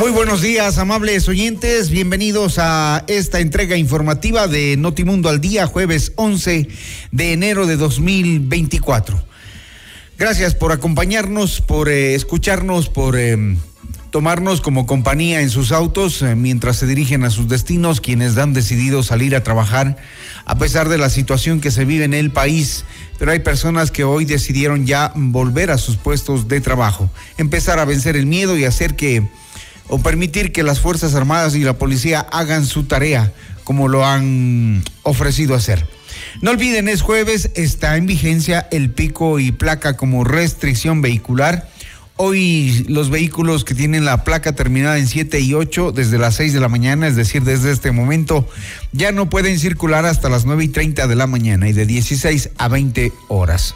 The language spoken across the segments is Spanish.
Muy buenos días, amables oyentes. Bienvenidos a esta entrega informativa de Notimundo al Día, jueves 11 de enero de 2024. Gracias por acompañarnos, por eh, escucharnos, por eh, tomarnos como compañía en sus autos eh, mientras se dirigen a sus destinos, quienes han decidido salir a trabajar a pesar de la situación que se vive en el país. Pero hay personas que hoy decidieron ya volver a sus puestos de trabajo, empezar a vencer el miedo y hacer que o permitir que las Fuerzas Armadas y la policía hagan su tarea como lo han ofrecido hacer. No olviden, es jueves, está en vigencia el pico y placa como restricción vehicular. Hoy los vehículos que tienen la placa terminada en 7 y 8 desde las 6 de la mañana, es decir, desde este momento, ya no pueden circular hasta las 9 y 30 de la mañana y de 16 a 20 horas.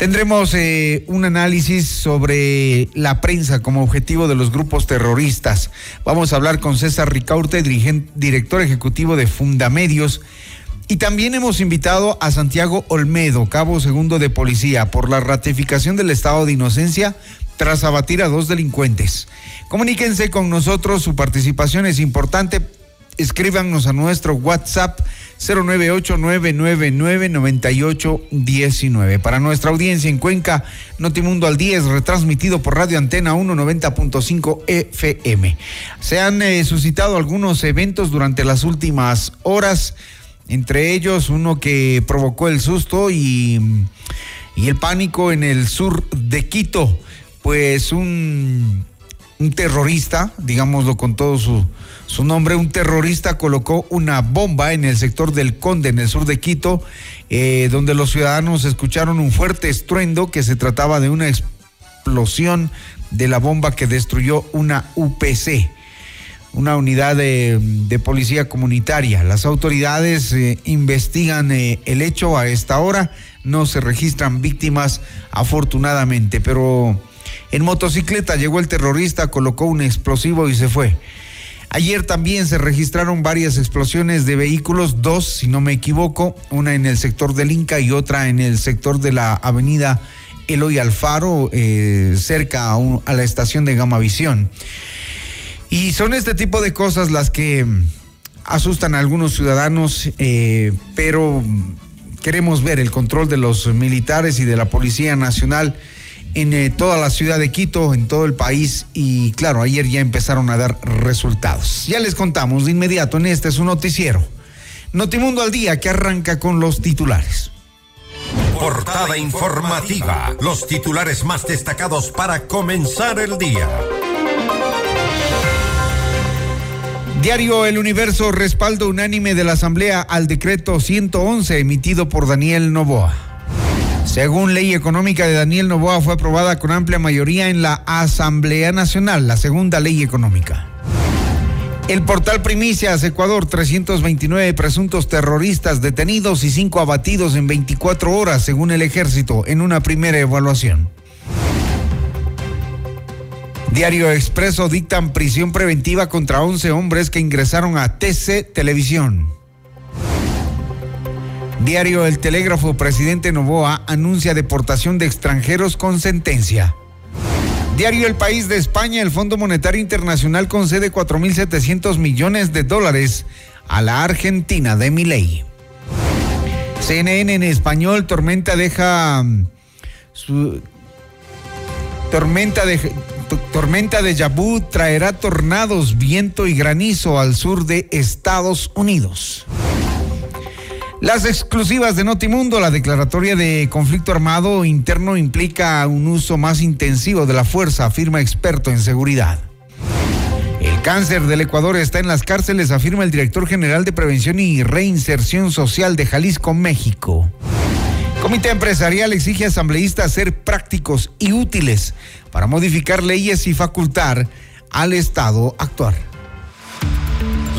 Tendremos eh, un análisis sobre la prensa como objetivo de los grupos terroristas. Vamos a hablar con César Ricaurte, director ejecutivo de Fundamedios. Y también hemos invitado a Santiago Olmedo, cabo segundo de policía, por la ratificación del estado de inocencia tras abatir a dos delincuentes. Comuníquense con nosotros, su participación es importante. Escríbanos a nuestro WhatsApp 098-999-9819. Para nuestra audiencia en Cuenca, Notimundo al 10, retransmitido por Radio Antena 190.5 FM. Se han eh, suscitado algunos eventos durante las últimas horas, entre ellos uno que provocó el susto y, y el pánico en el sur de Quito, pues un, un terrorista, digámoslo con todo su su nombre, un terrorista colocó una bomba en el sector del Conde, en el sur de Quito, eh, donde los ciudadanos escucharon un fuerte estruendo que se trataba de una explosión de la bomba que destruyó una UPC una unidad de, policía comunitaria. Las autoridades eh, investigan eh, el hecho a esta hora, no se registran víctimas afortunadamente, pero en motocicleta llegó el terrorista, colocó un explosivo y se fue. Ayer también se registraron varias explosiones de vehículos, dos, si no me equivoco, una en el sector del Inca y otra en el sector de la avenida Eloy Alfaro, eh, cerca a, la estación de Gamavisión. Y son este tipo de cosas las que asustan a algunos ciudadanos, eh, pero queremos ver el control de los militares y de la Policía Nacional en eh, toda la ciudad de Quito, en todo el país y claro, ayer ya empezaron a dar resultados. Ya les contamos de inmediato en este es un noticiero. Notimundo al día que arranca con los titulares. Portada informativa, los titulares más destacados para comenzar el día. Diario El Universo respaldo unánime de la Asamblea al decreto 111 emitido por Daniel Novoa. Según ley económica de Daniel Novoa, fue aprobada con amplia mayoría en la Asamblea Nacional, la segunda ley económica. El portal Primicias Ecuador, 329 presuntos terroristas detenidos y 5 abatidos en 24 horas, según el ejército, en una primera evaluación. Diario Expreso dictan prisión preventiva contra 11 hombres que ingresaron a TC Televisión. Diario El Telégrafo, presidente Novoa anuncia deportación de extranjeros con sentencia. Diario El País de España, el Fondo Monetario Internacional concede 4.700 millones de dólares a la Argentina de Miley. CNN en español, Tormenta deja mm, su, Tormenta de, tormenta de Yabú traerá tornados, viento y granizo al sur de Estados Unidos. Las exclusivas de Notimundo, la declaratoria de conflicto armado interno implica un uso más intensivo de la fuerza, afirma experto en seguridad. El cáncer del Ecuador está en las cárceles, afirma el director general de Prevención y Reinserción Social de Jalisco, México. Comité empresarial exige a asambleístas ser prácticos y útiles para modificar leyes y facultar al Estado actuar.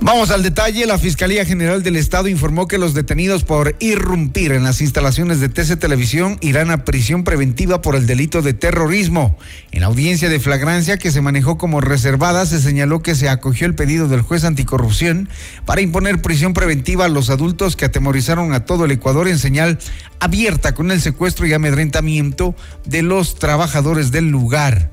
Vamos al detalle. La Fiscalía General del Estado informó que los detenidos por irrumpir en las instalaciones de TC Televisión irán a prisión preventiva por el delito de terrorismo. En la audiencia de flagrancia que se manejó como reservada, se señaló que se acogió el pedido del juez anticorrupción para imponer prisión preventiva a los adultos que atemorizaron a todo el Ecuador en señal abierta con el secuestro y amedrentamiento de los trabajadores del lugar.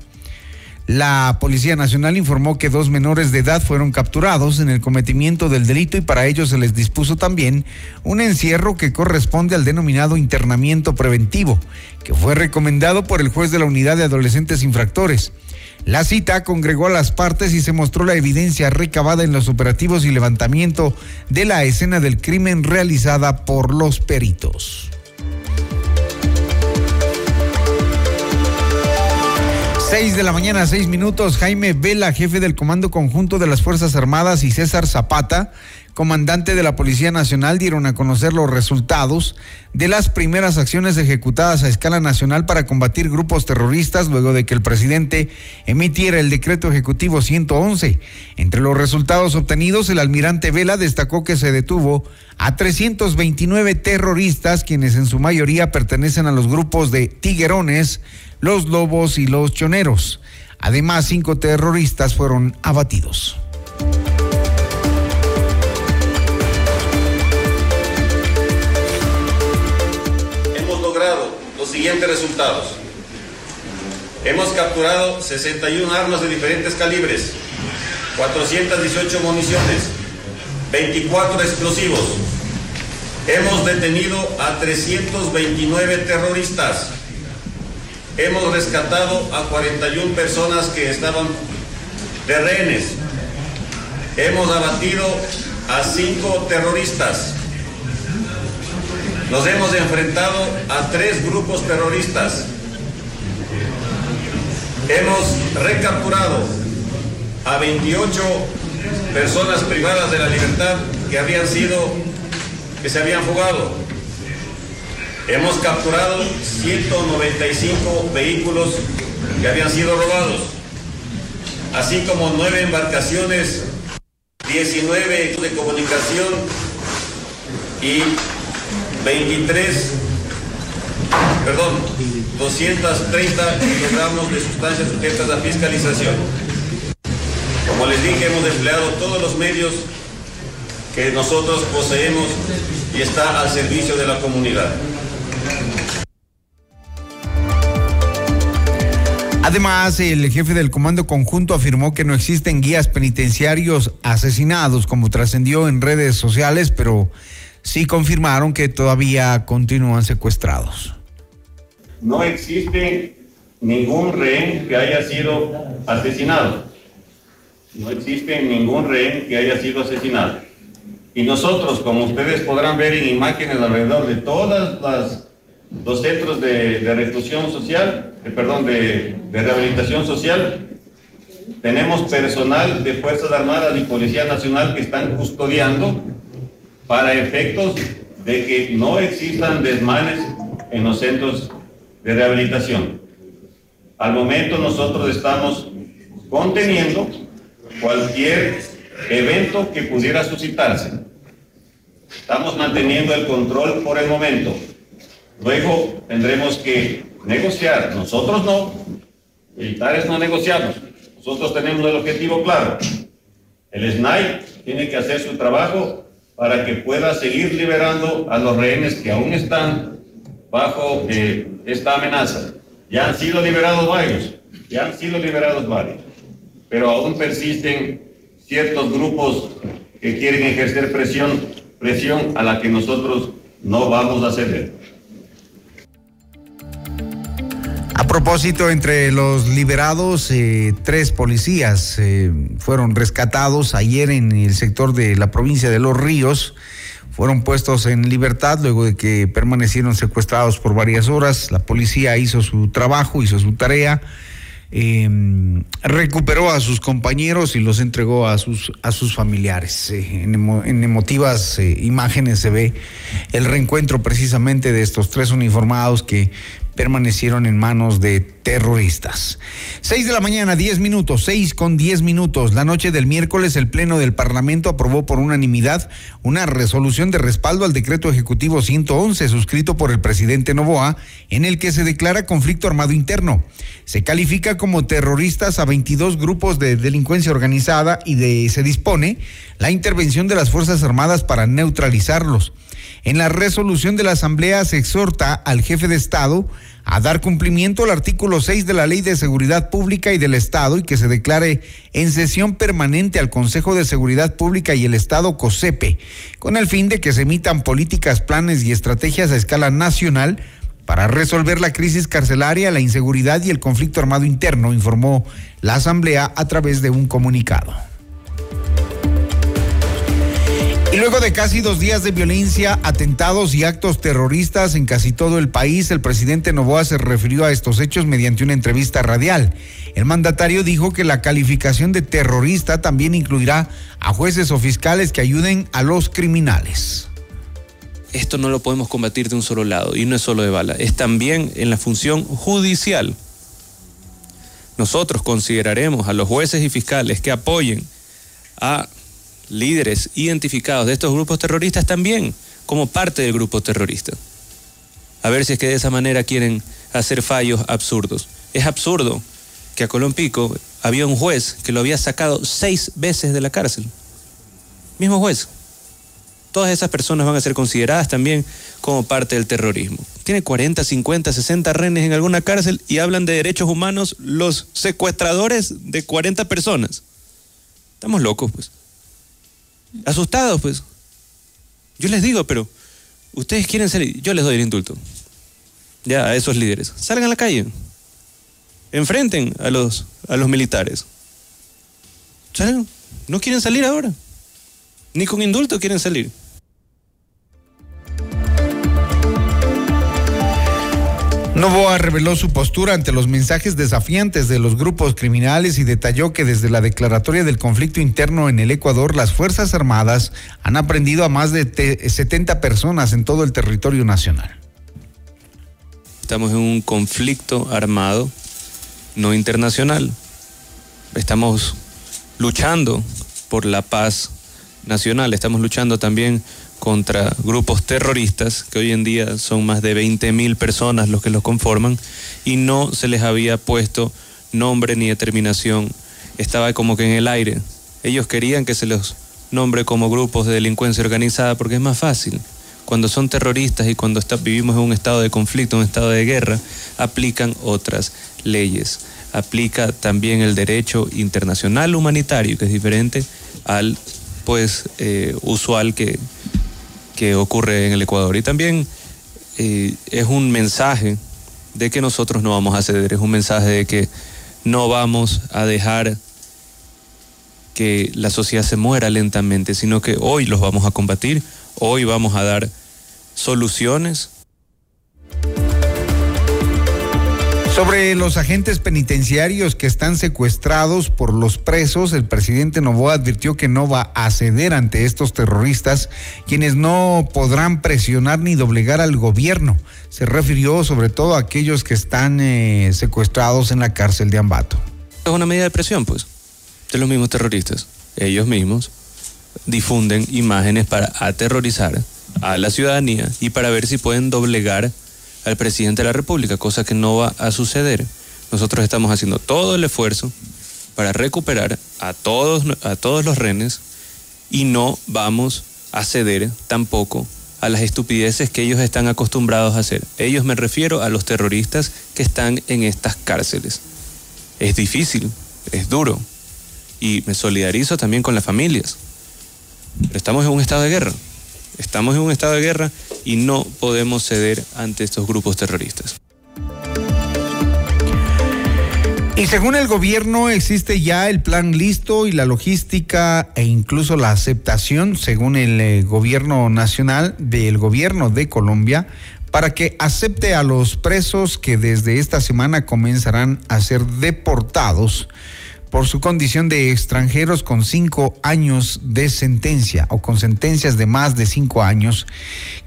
La Policía Nacional informó que dos menores de edad fueron capturados en el cometimiento del delito y para ello se les dispuso también un encierro que corresponde al denominado internamiento preventivo, que fue recomendado por el juez de la Unidad de Adolescentes Infractores. La cita congregó a las partes y se mostró la evidencia recabada en los operativos y levantamiento de la escena del crimen realizada por los peritos. 6 de la mañana, seis minutos. Jaime Vela, jefe del Comando Conjunto de las Fuerzas Armadas, y César Zapata, comandante de la Policía Nacional, dieron a conocer los resultados de las primeras acciones ejecutadas a escala nacional para combatir grupos terroristas luego de que el presidente emitiera el decreto ejecutivo 111. Entre los resultados obtenidos, el almirante Vela destacó que se detuvo a 329 terroristas, quienes en su mayoría pertenecen a los grupos de tiguerones, los lobos y los choneros. Además, cinco terroristas fueron abatidos. Hemos logrado los siguientes resultados. Hemos capturado 61 armas de diferentes calibres, 418 municiones, 24 explosivos. Hemos detenido a 329 terroristas hemos rescatado a 41 personas que estaban de rehenes. Hemos abatido a cinco terroristas. Nos hemos enfrentado a tres grupos terroristas. Hemos recapturado a 28 personas privadas de la libertad que habían sido, que se habían fugado. Hemos capturado 195 vehículos que habían sido robados, así como nueve embarcaciones, 19 de comunicación y 23, perdón, 230 kilogramos de sustancias sujetas a fiscalización. Como les dije, hemos empleado todos los medios que nosotros poseemos y está al servicio de la comunidad. Además, el jefe del Comando Conjunto afirmó que no existen guías penitenciarios asesinados, como trascendió en redes sociales, pero sí confirmaron que todavía continúan secuestrados. No existe ningún rehén que haya sido asesinado. No existe ningún rehén que haya sido asesinado. Y nosotros, como ustedes podrán ver en imágenes alrededor de todas las los centros de, reclusión social, eh, perdón, de, de, rehabilitación social. Tenemos personal de Fuerzas Armadas y Policía Nacional que están custodiando para efectos de que no existan desmanes en los centros de rehabilitación. Al momento nosotros estamos conteniendo cualquier evento que pudiera suscitarse. Estamos manteniendo el control por el momento. Luego tendremos que negociar. Nosotros no, militares no negociamos. Nosotros tenemos el objetivo claro. El SNAI tiene que hacer su trabajo para que pueda seguir liberando a los rehenes que aún están bajo eh, esta amenaza. Ya han sido liberados varios, ya han sido liberados varios. pero aún persisten ciertos grupos que quieren ejercer presión, presión a la que nosotros no vamos a ceder. A propósito, entre los liberados, eh, tres policías eh, fueron rescatados ayer en el sector de la provincia de Los Ríos. Fueron puestos en libertad luego de que permanecieron secuestrados por varias horas. La policía hizo su trabajo, hizo su tarea eh, recuperó a sus compañeros y los entregó a sus, a sus familiares. Eh, en, emotivas imágenes se ve el reencuentro precisamente de estos tres uniformados que permanecieron en manos de terroristas. Seis de la mañana, diez minutos, seis con diez minutos. La noche del miércoles, el Pleno del Parlamento aprobó por unanimidad una resolución de respaldo al decreto ejecutivo 111 suscrito por el presidente Novoa, en el que se declara conflicto armado interno. Se califica como terroristas a 22 grupos de delincuencia organizada y de, se dispone la intervención de las Fuerzas Armadas para neutralizarlos. En la resolución de la Asamblea se exhorta al jefe de Estado a dar cumplimiento al artículo 6 de la Ley de Seguridad Pública y del Estado y que se declare en sesión permanente al Consejo de Seguridad Pública y el Estado COSEPE, con el fin de que se emitan políticas, planes y estrategias a escala nacional para resolver la crisis carcelaria, la inseguridad y el conflicto armado interno, informó la Asamblea a través de un comunicado. Y luego de casi dos días de violencia, atentados y actos terroristas en casi todo el país, el presidente Novoa se refirió a estos hechos mediante una entrevista radial. El mandatario dijo que la calificación de terrorista también incluirá a jueces o fiscales que ayuden a los criminales. Esto no lo podemos combatir de un solo lado y no es solo de bala, es también en la función judicial. Nosotros consideraremos a los jueces y fiscales que apoyen a líderes identificados de estos grupos terroristas también como parte del grupo terrorista. A ver si es que de esa manera quieren hacer fallos absurdos. Es absurdo que a Colón Pico había un juez que lo había sacado seis veces de la cárcel. Mismo juez. Todas esas personas van a ser consideradas también como parte del terrorismo. Tiene 40, 50, 60 renes en alguna cárcel y hablan de derechos humanos los secuestradores de 40 personas. Estamos locos, pues asustados, pues. Yo les digo, pero ustedes quieren salir, yo les doy el indulto. Ya, a esos líderes. Salgan a la calle. Enfrenten a los, a los militares. ¿Salen? No quieren salir ahora. Ni con indulto quieren salir. Novoa reveló su postura ante los mensajes desafiantes de los grupos criminales y detalló que desde la declaratoria del conflicto interno en el Ecuador, las Fuerzas Armadas han aprendido a más de 70 personas en todo el territorio nacional. Estamos en un conflicto armado no internacional. Estamos luchando por la paz nacional, estamos luchando también contra grupos terroristas, que hoy en día son más de 20 mil personas los que los conforman, y no se les había puesto nombre ni determinación. Estaba como que en el aire. Ellos querían que se los nombre como grupos de delincuencia organizada porque es más fácil. Cuando son terroristas y cuando vivimos en un estado de conflicto, un estado de guerra, aplican otras leyes. Aplica también el derecho internacional humanitario, que es diferente al pues eh, usual que, que ocurre en el Ecuador. Y también eh, es un mensaje de que nosotros no vamos a ceder, es un mensaje de que no vamos a dejar que la sociedad se muera lentamente, sino que hoy los vamos a combatir, hoy vamos a dar soluciones Sobre los agentes penitenciarios que están secuestrados por los presos, el presidente Novoa advirtió que no va a ceder ante estos terroristas, quienes no podrán presionar ni doblegar al gobierno. Se refirió sobre todo a aquellos que están eh, secuestrados en la cárcel de Ambato. Es una medida de presión, pues, de los mismos terroristas. Ellos mismos difunden imágenes para aterrorizar a la ciudadanía y para ver si pueden doblegar al presidente de la República, cosa que no va a suceder. Nosotros estamos haciendo todo el esfuerzo para recuperar a todos, a todos los renes y no vamos a ceder tampoco a las estupideces que ellos están acostumbrados a hacer. Ellos me refiero a los terroristas que están en estas cárceles. Es difícil, es duro, y me solidarizo también con las familias. Pero estamos en un estado de guerra. Estamos en un estado de guerra y no podemos ceder ante estos grupos terroristas. Y según el gobierno existe ya el plan listo y la logística e incluso la aceptación, según el eh, gobierno nacional del gobierno de Colombia, para que acepte a los presos que desde esta semana comenzarán a ser deportados por su condición de extranjeros con cinco años de sentencia o con sentencias de más de cinco años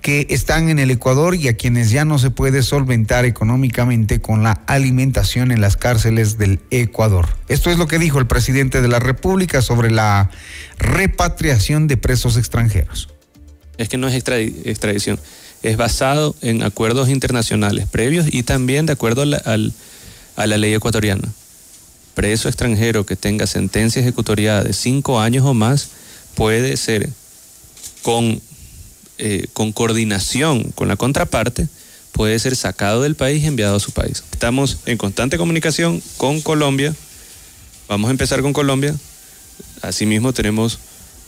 que están en el Ecuador y a quienes ya no se puede solventar económicamente con la alimentación en las cárceles del Ecuador. Esto es lo que dijo el presidente de la República sobre la repatriación de presos extranjeros. Es que no es extradición, es basado en acuerdos internacionales previos y también de acuerdo a la, ley ecuatoriana preso extranjero que tenga sentencia ejecutoriada de cinco años o más puede ser con, eh, con coordinación con la contraparte, puede ser sacado del país y enviado a su país. Estamos en constante comunicación con Colombia. Vamos a empezar con Colombia. Asimismo tenemos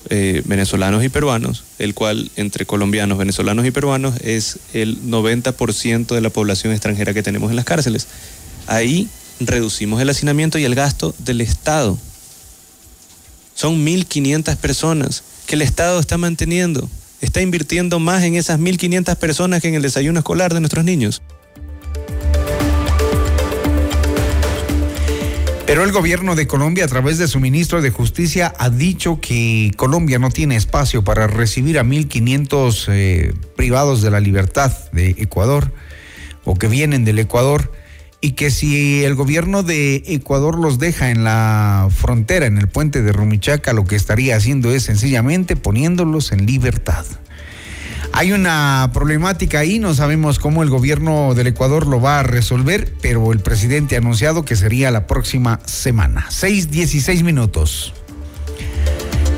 eh, venezolanos y peruanos, el cual entre colombianos, venezolanos y peruanos es el 90% de la población extranjera que tenemos en las cárceles. Ahí reducimos el hacinamiento y el gasto del Estado. Son 1.500 personas que el Estado está manteniendo. Está invirtiendo más en esas 1.500 personas que en el desayuno escolar de nuestros niños. Pero el gobierno de Colombia, a través de su ministro de Justicia, ha dicho que Colombia no tiene espacio para recibir a 1.500 eh, privados de la libertad de Ecuador o que vienen del Ecuador y que si el gobierno de Ecuador los deja en la frontera, en el puente de Rumichaca, lo que estaría haciendo es sencillamente poniéndolos en libertad. Hay una problemática ahí, no sabemos cómo el gobierno del Ecuador lo va a resolver, pero el presidente ha anunciado que sería la próxima semana. 6.16 minutos.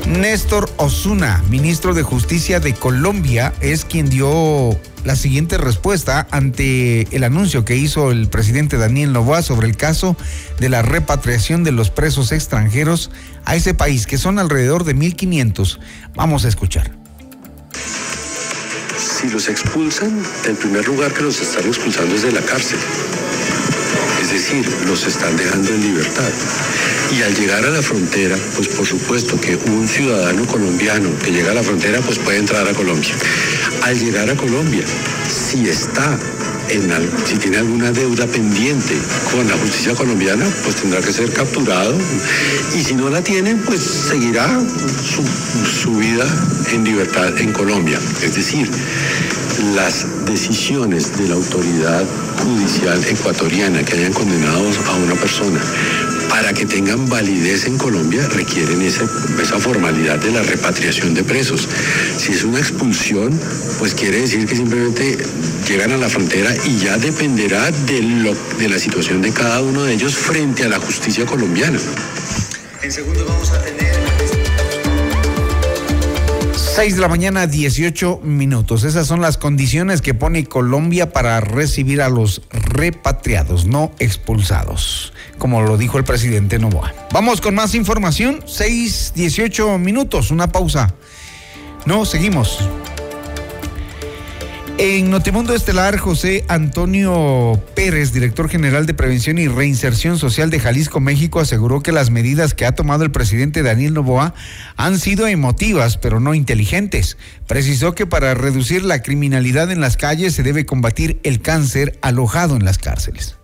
Néstor Osuna, ministro de Justicia de Colombia, es quien dio la siguiente respuesta ante el anuncio que hizo el presidente Daniel Novoa sobre el caso de la repatriación de los presos extranjeros a ese país, que son alrededor de 1.500. Vamos a escuchar. Si los expulsan, en primer lugar que los están expulsando desde la cárcel. Es decir, los están dejando en libertad. Y al llegar a la frontera, pues por supuesto que un ciudadano colombiano que llega a la frontera, pues puede entrar a Colombia. Al llegar a Colombia, si está en, si tiene alguna deuda pendiente con la justicia colombiana, pues tendrá que ser capturado. Y si no la tiene, pues seguirá su, su vida en libertad en Colombia. Es decir, las decisiones de la autoridad judicial ecuatoriana que hayan condenado a una persona para que tengan validez en Colombia requieren esa formalidad de la repatriación de presos. Si es una expulsión, pues quiere decir que simplemente llegan a la frontera y ya dependerá de, lo, de la situación de cada uno de ellos frente a la justicia colombiana. En segundo vamos a tener... 6 de la mañana, 18 minutos. Esas son las condiciones que pone Colombia para recibir a los repatriados, no expulsados como lo dijo el presidente Novoa. Vamos con más información, 6, 18 minutos, una pausa. No, seguimos. En Notimundo Estelar, José Antonio Pérez, director general de Prevención y Reinserción Social de Jalisco, México, aseguró que las medidas que ha tomado el presidente Daniel Novoa han sido emotivas, pero no inteligentes. Precisó que para reducir la criminalidad en las calles se debe combatir el cáncer alojado en las cárceles.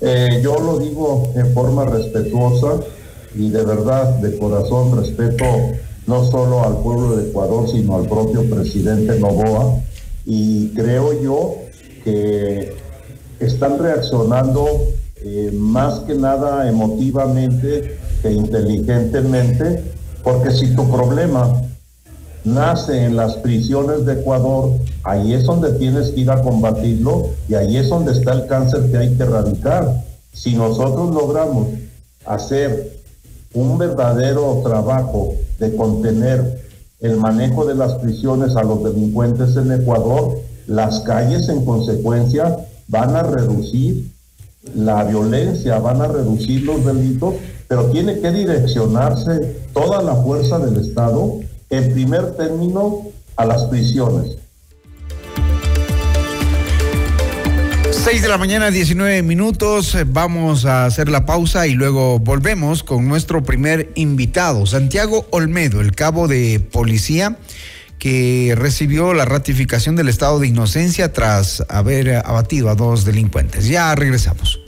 Eh, yo lo digo en forma respetuosa y de verdad, de corazón, respeto no solo al pueblo de Ecuador, sino al propio presidente Novoa. Y creo yo que están reaccionando eh, más que nada emotivamente que inteligentemente, porque si tu problema nace en las prisiones de Ecuador, ahí es donde tienes que ir a combatirlo y ahí es donde está el cáncer que hay que erradicar. Si nosotros logramos hacer un verdadero trabajo de contener el manejo de las prisiones a los delincuentes en Ecuador, las calles en consecuencia van a reducir la violencia, van a reducir los delitos pero tiene que direccionarse toda la fuerza del Estado, en primer término, a las prisiones. 6 de la mañana, 19 minutos. Vamos a hacer la pausa y luego volvemos con nuestro primer invitado, Santiago Olmedo, el cabo de policía que recibió la ratificación del estado de inocencia tras haber abatido a dos delincuentes. Ya regresamos.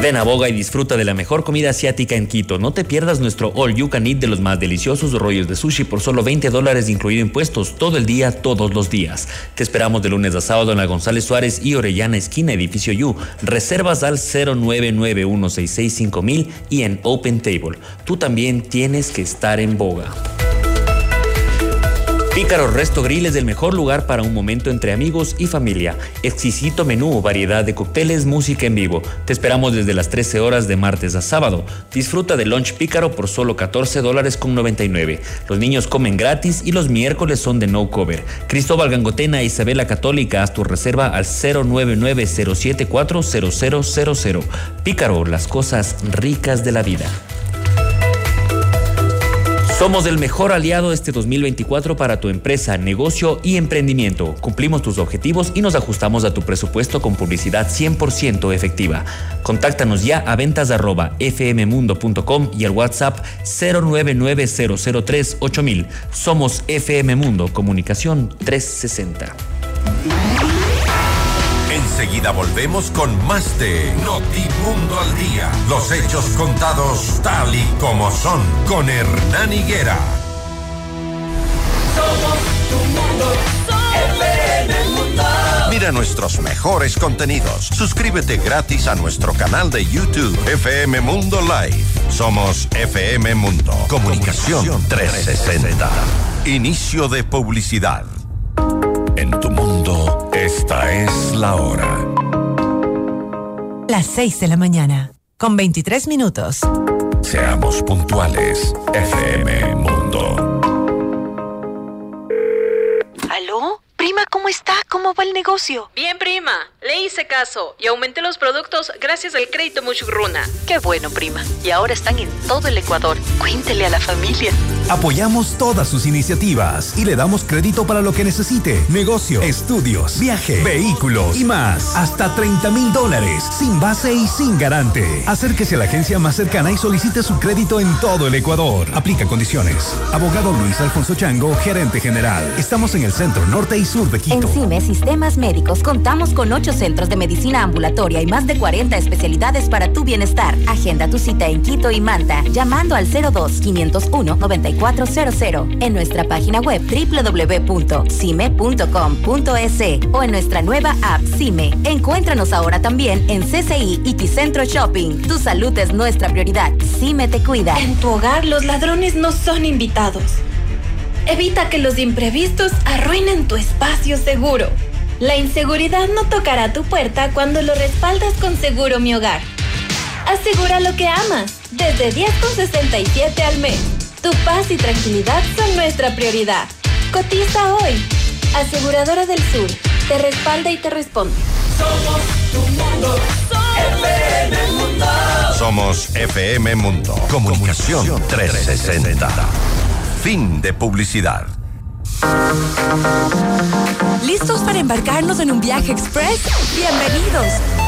Ven a Boga y disfruta de la mejor comida asiática en Quito. No te pierdas nuestro All You Can Eat de los más deliciosos rollos de sushi por solo 20 dólares incluido impuestos todo el día, todos los días. Te esperamos de lunes a sábado en la González Suárez y Orellana Esquina, edificio You. Reservas al 0991665000 y en Open Table. Tú también tienes que estar en Boga. Pícaro Resto Grill es el mejor lugar para un momento entre amigos y familia. Exquisito menú, variedad de cócteles, música en vivo. Te esperamos desde las 13 horas de martes a sábado. Disfruta de lunch pícaro por solo 14 dólares con 99. Los niños comen gratis y los miércoles son de no cover. Cristóbal Gangotena e Isabela Católica, haz tu reserva al 099 074 0000. Pícaro, las cosas ricas de la vida. Somos el mejor aliado este 2024 para tu empresa, negocio y emprendimiento. Cumplimos tus objetivos y nos ajustamos a tu presupuesto con publicidad 100% efectiva. Contáctanos ya a ventas y al WhatsApp 099-003-8000. Somos FM Mundo, Comunicación 360. Enseguida volvemos con más de Notimundo al Día. Los hechos contados tal y como son con Hernán Higuera. Somos tu mundo. mundo. Mira nuestros mejores contenidos. Suscríbete gratis a nuestro canal de YouTube FM Mundo Live. Somos FM Mundo. Comunicación 360. Inicio de publicidad. Esta es la hora. Las 6 de la mañana, con 23 minutos. Seamos puntuales, FM Mundo. ¿Aló? Prima, ¿cómo está? ¿Cómo va el negocio? Bien, prima. Le hice caso y aumenté los productos gracias al crédito Muchugruna. Qué bueno, prima. Y ahora están en todo el Ecuador. Cuéntele a la familia. Apoyamos todas sus iniciativas y le damos crédito para lo que necesite. Negocio, estudios, viaje, vehículos y más. Hasta 30 mil dólares, sin base y sin garante. Acérquese a la agencia más cercana y solicite su crédito en todo el Ecuador. Aplica condiciones. Abogado Luis Alfonso Chango, gerente general. Estamos en el centro norte y sur de Quito. En CIME Sistemas Médicos contamos con ocho centros de medicina ambulatoria y más de 40 especialidades para tu bienestar. Agenda tu cita en Quito y Manta llamando al 02 501 9400 en nuestra página web www.cime.com.es o en nuestra nueva app CIME. Encuéntranos ahora también en CCI y Ticentro Shopping. Tu salud es nuestra prioridad. CIME te cuida. En tu hogar los ladrones no son invitados. Evita que los imprevistos arruinen tu espacio seguro. La inseguridad no tocará tu puerta cuando lo respaldas con Seguro Mi Hogar. Asegura lo que amas, desde 10,67 al mes. Tu paz y tranquilidad son nuestra prioridad. Cotiza hoy. Aseguradora del Sur, te respalda y te responde. Somos tu mundo. FM Mundo. Somos FM Mundo. Comunicación 360. Fin de publicidad. ¿Listos para embarcarnos en un viaje express? Bienvenidos.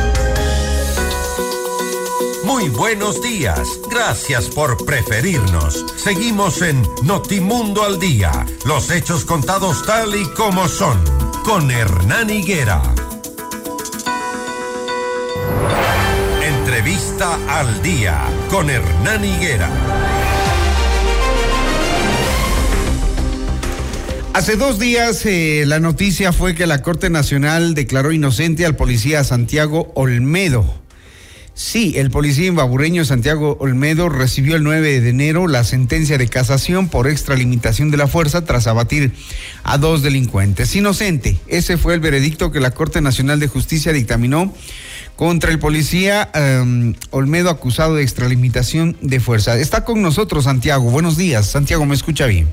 Muy buenos días. Gracias por preferirnos. Seguimos en Notimundo al Día. Los hechos contados tal y como son. Con Hernán Higuera. Entrevista al Día. Con Hernán Higuera. Hace dos días eh, la noticia fue que la Corte Nacional declaró inocente al policía Santiago Olmedo. Sí, el policía imbabureño Santiago Olmedo recibió el 9 de enero la sentencia de casación por extralimitación de la fuerza tras abatir a dos delincuentes. Inocente, ese fue el veredicto que la Corte Nacional de Justicia dictaminó contra el policía um, Olmedo acusado de extralimitación de fuerza. Está con nosotros Santiago. Buenos días. Santiago, ¿me escucha bien?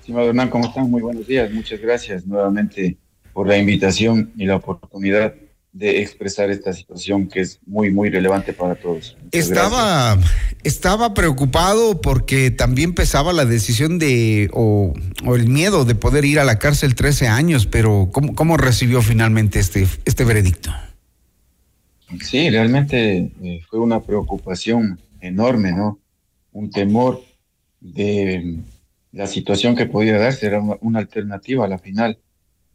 Estimado Hernán, ¿cómo están? Muy buenos días. Muchas gracias nuevamente por la invitación y la oportunidad de expresar esta situación que es muy, muy relevante para todos. Muchas estaba, estaba preocupado porque también pesaba la decisión de, o, o, el miedo de poder ir a la cárcel 13 años, pero ¿cómo, cómo recibió finalmente este, este veredicto? Sí, realmente eh, fue una preocupación enorme, ¿no? Un temor de la situación que podía darse, era una, una alternativa a la final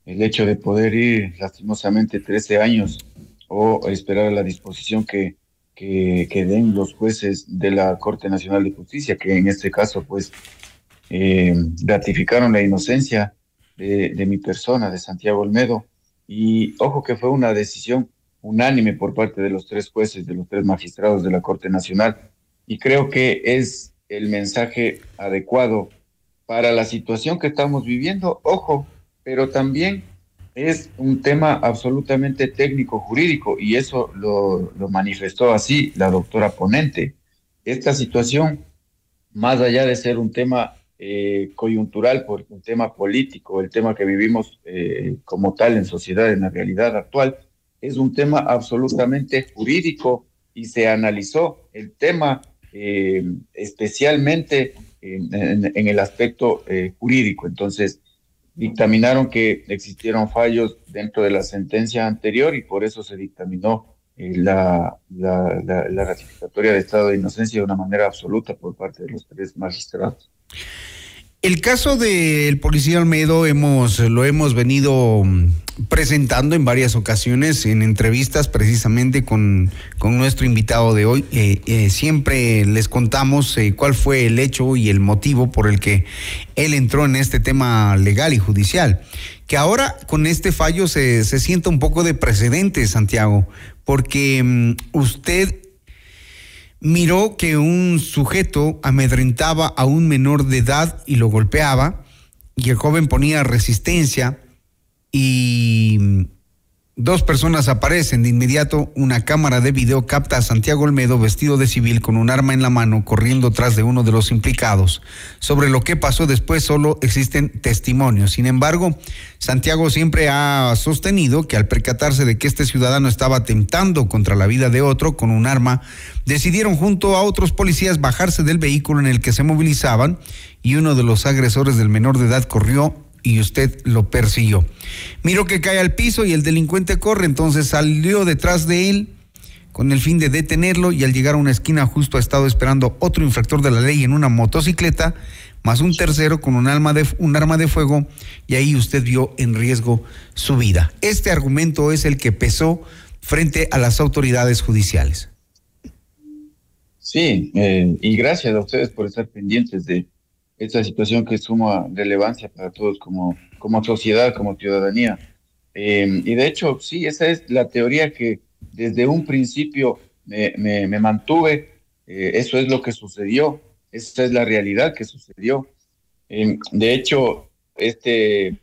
el hecho de poder ir lastimosamente 13 años o esperar a la disposición que, que, den los jueces de la Corte Nacional de Justicia, que en este caso pues eh, ratificaron la inocencia de, de, mi persona, de Santiago Olmedo, y ojo que fue una decisión unánime por parte de los tres jueces, de los tres magistrados de la Corte Nacional, y creo que es el mensaje adecuado para la situación que estamos viviendo. Ojo, pero también es un tema absolutamente técnico jurídico y eso lo, manifestó así la doctora ponente. Esta situación, más allá de ser un tema eh, coyuntural, por un tema político, el tema que vivimos eh, como tal en sociedad, en la realidad actual, es un tema absolutamente jurídico y se analizó el tema eh, especialmente en, en, en, el aspecto jurídico. Entonces, dictaminaron que existieron fallos dentro de la sentencia anterior y por eso se dictaminó eh, la, la, la, la, ratificatoria de estado de inocencia de una manera absoluta por parte de los tres magistrados. El caso del policía Olmedo hemos, lo hemos venido presentando en varias ocasiones en entrevistas precisamente con, con nuestro invitado de hoy. Eh, eh, siempre les contamos eh, cuál fue el hecho y el motivo por el que él entró en este tema legal y judicial. Que ahora con este fallo se, se sienta un poco de precedente, Santiago, porque um, usted miró que un sujeto amedrentaba a un menor de edad y lo golpeaba, y el joven ponía resistencia y dos personas aparecen. De inmediato, una cámara de video capta a Santiago Olmedo vestido de civil con un arma en la mano corriendo tras de uno de los implicados. Sobre lo que pasó después solo existen testimonios. Sin embargo, Santiago siempre ha sostenido que al percatarse de que este ciudadano estaba atentando contra la vida de otro con un arma, decidieron junto a otros policías bajarse del vehículo en el que se movilizaban y uno de los agresores del menor de edad corrió y usted lo persiguió. Miró que cae al piso y el delincuente corre, entonces salió detrás de él con el fin de detenerlo y al llegar a una esquina justo ha estado esperando otro infractor de la ley en una motocicleta, más un tercero con un arma de, un arma de fuego y ahí usted vio en riesgo su vida. Este argumento es el que pesó frente a las autoridades judiciales. Sí, eh, y gracias a ustedes por estar pendientes de esta situación que suma relevancia para todos como, como sociedad, como ciudadanía. Eh, y de hecho, sí, esa es la teoría que desde un principio me, me, mantuve, eh, eso es lo que sucedió, esa es la realidad que sucedió. de hecho, este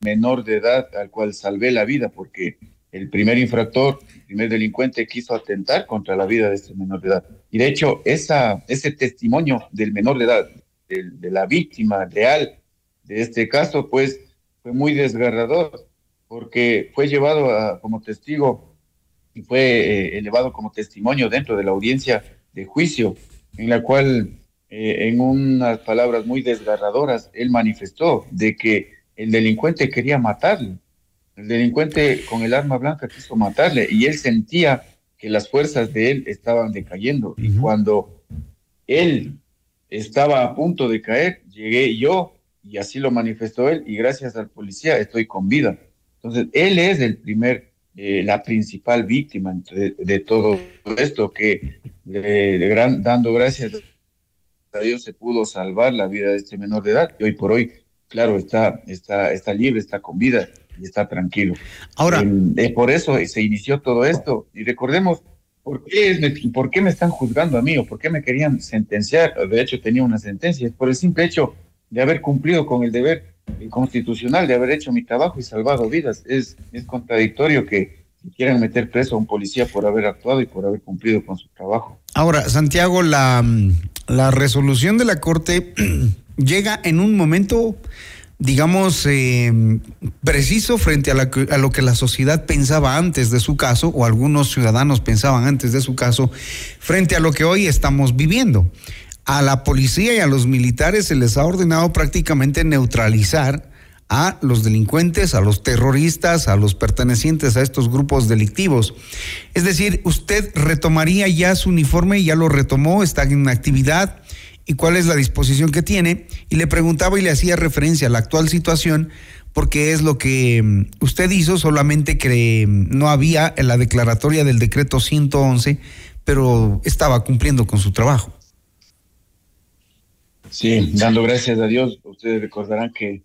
menor de edad al cual salvé la vida, porque el primer infractor, el primer delincuente quiso atentar contra la vida de este menor de edad. Y de hecho, ese testimonio del menor de edad, de, la víctima real de este caso, pues fue muy desgarrador, porque fue llevado como testigo y fue eh, elevado como testimonio dentro de la audiencia de juicio, en la cual, eh, en unas palabras muy desgarradoras, él manifestó de que el delincuente quería matarlo. El delincuente con el arma blanca quiso matarle y él sentía que las fuerzas de él estaban decayendo. Y cuando él estaba a punto de caer, llegué yo y así lo manifestó él y gracias al policía estoy con vida. Entonces, él es el primer, eh, la principal víctima de, todo esto que gran, dando gracias a Dios se pudo salvar la vida de este menor de edad y hoy por hoy, claro, está, está, está libre, está con vida y está tranquilo. Ahora, eh, por eso se inició todo esto. Y recordemos, ¿por qué, ¿por qué me están juzgando a mí o por qué me querían sentenciar? De hecho, tenía una sentencia, es por el simple hecho de haber cumplido con el deber constitucional, de haber hecho mi trabajo y salvado vidas. Es, es contradictorio que quieran meter preso a un policía por haber actuado y por haber cumplido con su trabajo. Ahora, Santiago, la, la resolución de la Corte llega en un momento digamos, eh, preciso frente a, a, lo que la sociedad pensaba antes de su caso, o algunos ciudadanos pensaban antes de su caso, frente a lo que hoy estamos viviendo. A la policía y a los militares se les ha ordenado prácticamente neutralizar a los delincuentes, a los terroristas, a los pertenecientes a estos grupos delictivos. Es decir, usted retomaría ya su uniforme, ya lo retomó, está en actividad y cuál es la disposición que tiene. Y le preguntaba y le hacía referencia a la actual situación porque es lo que mm, usted hizo, solamente que mm, no había en la declaratoria del decreto 111, pero estaba cumpliendo con su trabajo. Sí, dando gracias a Dios, ustedes recordarán que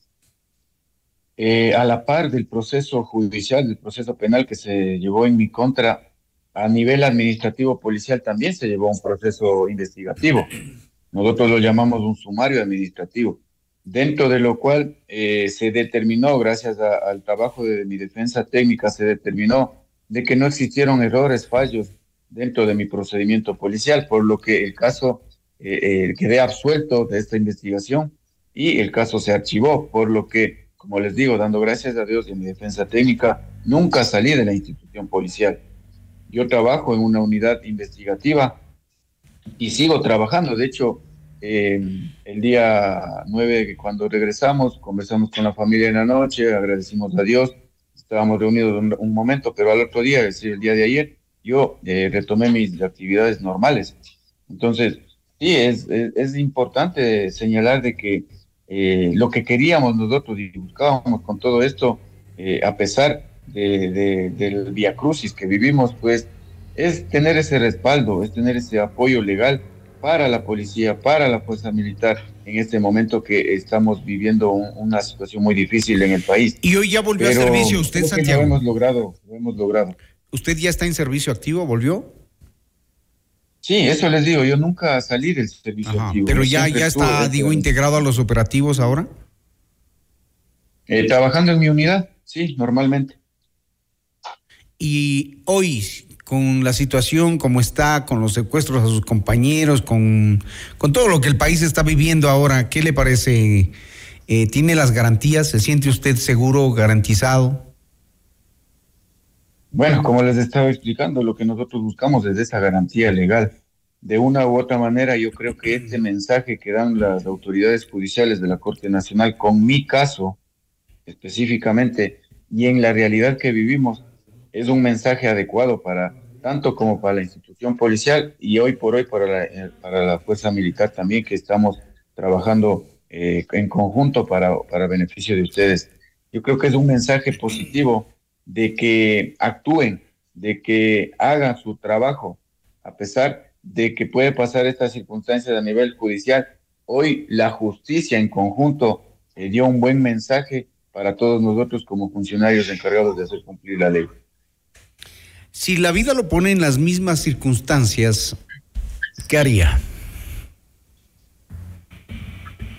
eh, a la par del proceso judicial, del proceso penal que se llevó en mi contra, a nivel administrativo policial también se llevó un proceso investigativo. Nosotros lo llamamos un sumario administrativo, dentro de lo cual eh, se determinó, gracias al trabajo de mi defensa técnica, se determinó de que no existieron errores, fallos dentro de mi procedimiento policial, por lo que el caso eh, eh, quedé absuelto de esta investigación y el caso se archivó, por lo que, como les digo, dando gracias a Dios y a mi defensa técnica, nunca salí de la institución policial. Yo trabajo en una unidad investigativa y sigo trabajando. De hecho, eh, el día 9, cuando regresamos, conversamos con la familia en la noche, agradecimos a Dios, estábamos reunidos un, momento, pero al otro día, es decir, el día de ayer, yo eh, retomé mis actividades normales. Entonces, sí, es, es, importante señalar de que eh, lo que queríamos nosotros y buscábamos con todo esto, a pesar de, del via crucis que vivimos, pues es tener ese respaldo, es tener ese apoyo legal para la policía, para la fuerza militar en este momento que estamos viviendo una situación muy difícil en el país. Y hoy ya volvió a servicio usted, Santiago. Lo hemos logrado, lo hemos logrado. ¿Usted ya está en servicio activo? ¿Volvió? Sí, eso les digo, yo nunca salí del servicio activo. Pero ya, ya está, digo, integrado a los operativos ahora. Eh, trabajando en mi unidad, sí, normalmente. Y hoy, con la situación como está, con los secuestros a sus compañeros, con, con todo lo que el país está viviendo ahora, ¿qué le parece? Eh, ¿Tiene las garantías? ¿Se siente usted seguro, garantizado? Bueno, como les estaba explicando, lo que nosotros buscamos es esa garantía legal. De una u otra manera, yo creo que este mensaje que dan las autoridades judiciales de la Corte Nacional con mi caso específicamente y en la realidad que vivimos, es un mensaje adecuado para tanto como para la institución policial y hoy por hoy para la, eh, para la fuerza militar también que estamos trabajando eh, en conjunto para, para beneficio de ustedes. Yo creo que es un mensaje positivo de que actúen, de que hagan su trabajo, a pesar de que puede pasar estas circunstancias a nivel judicial. Hoy la justicia en conjunto eh, dio un buen mensaje para todos nosotros como funcionarios encargados de hacer cumplir la ley. Si la vida lo pone en las mismas circunstancias, ¿qué haría?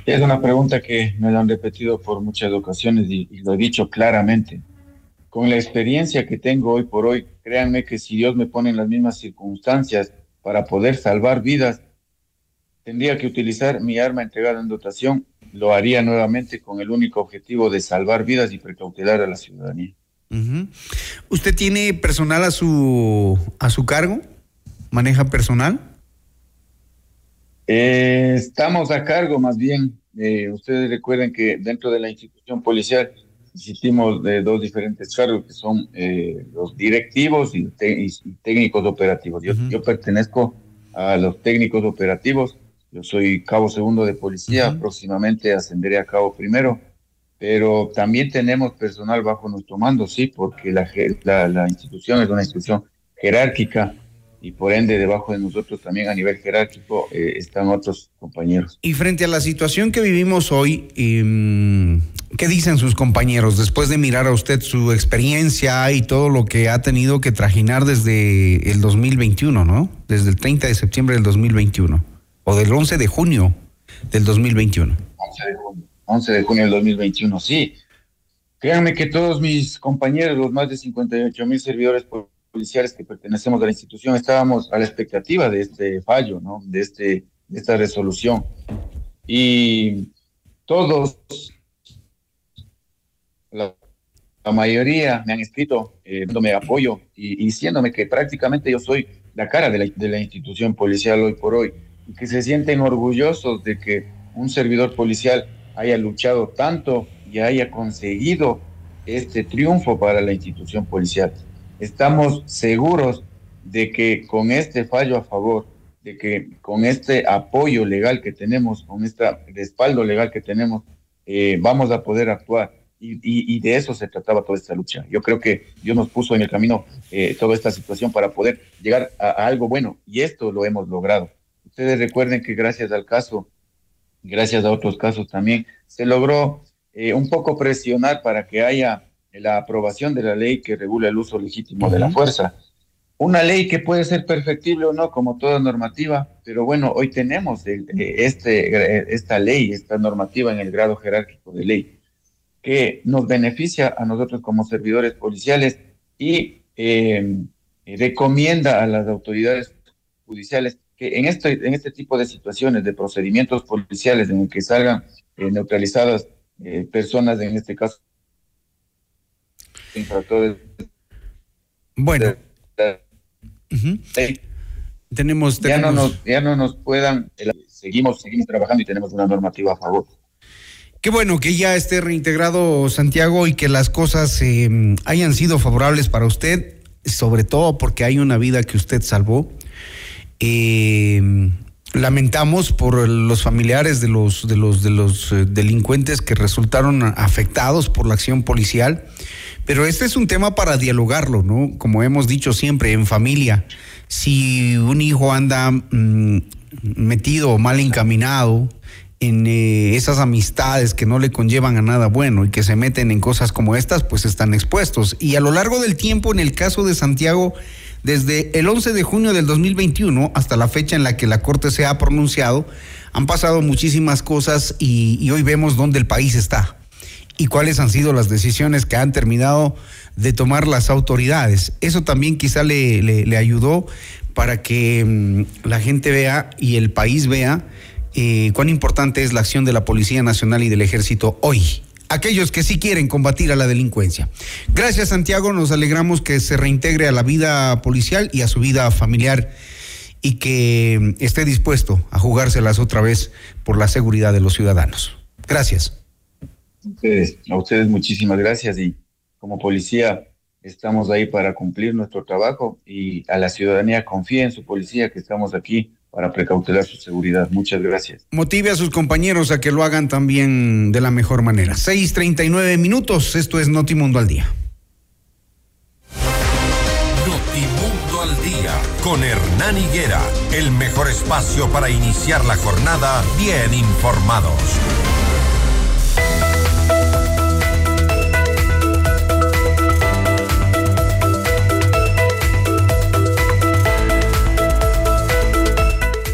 Es una pregunta que me la han repetido por muchas ocasiones y, y, lo he dicho claramente. Con la experiencia que tengo hoy por hoy, créanme que si Dios me pone en las mismas circunstancias para poder salvar vidas, tendría que utilizar mi arma entregada en dotación. Lo haría nuevamente con el único objetivo de salvar vidas y precautelar a la ciudadanía. Uh -huh. ¿Usted tiene personal a su a su cargo? ¿Maneja personal? Eh, estamos a cargo, más bien. Eh, ustedes recuerden que dentro de la institución policial existimos de dos diferentes cargos, que son eh, los directivos y, y, técnicos operativos. Yo, uh -huh. yo, pertenezco a los técnicos operativos. Yo soy cabo segundo de policía. Uh -huh. Próximamente ascenderé a cabo primero. Pero también tenemos personal bajo nuestro mando, sí, porque la, la, la institución es una institución jerárquica y por ende debajo de nosotros también a nivel jerárquico eh, están otros compañeros. Y frente a la situación que vivimos hoy, eh, ¿qué dicen sus compañeros después de mirar a usted su experiencia y todo lo que ha tenido que trajinar desde el 2021, ¿no? Desde el 30 de septiembre del 2021 o del 11 de junio del 2021. 11 de junio, 11 de junio del 2021, sí. Créanme que todos mis compañeros, los más de 58 mil servidores policiales que pertenecemos a la institución estábamos a la expectativa de este fallo, ¿no? De, este, de esta resolución. Y todos, la, la mayoría me han escrito eh, dándome apoyo y, y, diciéndome que prácticamente yo soy la cara de la, de la institución policial hoy por hoy y que se sienten orgullosos de que un servidor policial haya luchado tanto y haya conseguido este triunfo para la institución policial estamos seguros de que con este fallo a favor, de que con este apoyo legal que tenemos, con este respaldo legal que tenemos, eh, vamos a poder actuar. Y, de eso se trataba toda esta lucha. Yo creo que Dios nos puso en el camino eh, toda esta situación para poder llegar a, algo bueno y esto lo hemos logrado. Ustedes recuerden que gracias al caso, gracias a otros casos también, se logró eh, un poco presionar para que haya la aprobación de la ley que regula el uso legítimo uh -huh. de la fuerza. Una ley que puede ser perfectible o no, como toda normativa, pero bueno, hoy tenemos el, este, esta ley, esta normativa en el grado jerárquico de ley, que nos beneficia a nosotros como servidores policiales y eh, recomienda a las autoridades judiciales que en este, en este tipo de situaciones, de procedimientos policiales en el que salgan eh, neutralizadas eh, personas, en este caso infractores. Bueno. Uh -huh. tenemos, tenemos, Ya, no nos, ya no nos puedan, seguimos, seguimos trabajando y tenemos una normativa a favor. Qué bueno que ya esté reintegrado Santiago y que las cosas eh, hayan sido favorables para usted, sobre todo porque hay una vida que usted salvó. Eh, lamentamos por los familiares de los de los de los eh, delincuentes que resultaron afectados por la acción policial. Pero este es un tema para dialogarlo, ¿no? Como hemos dicho siempre, en familia. Si un hijo anda mmm, metido o mal encaminado en eh, esas amistades que no le conllevan a nada bueno y que se meten en cosas como estas, pues están expuestos. Y a lo largo del tiempo, en el caso de Santiago, desde el 11 de junio del 2021 hasta la fecha en la que la Corte se ha pronunciado, han pasado muchísimas cosas y, hoy vemos dónde el país está y cuáles han sido las decisiones que han terminado de tomar las autoridades. Eso también quizá le, ayudó para que mmm, la gente vea y el país vea eh, cuán importante es la acción de la Policía Nacional y del Ejército hoy. Aquellos que sí quieren combatir a la delincuencia. Gracias, Santiago. Nos alegramos que se reintegre a la vida policial y a su vida familiar y que esté dispuesto a jugárselas otra vez por la seguridad de los ciudadanos. Gracias. Ustedes, a ustedes muchísimas gracias y como policía estamos ahí para cumplir nuestro trabajo y a la ciudadanía confía en su policía que estamos aquí para precautelar su seguridad. Muchas gracias. Motive a sus compañeros a que lo hagan también de la mejor manera. 6:39 minutos, esto es Notimundo al día. Notimundo al día con Hernán Higuera, el mejor espacio para iniciar la jornada bien informados.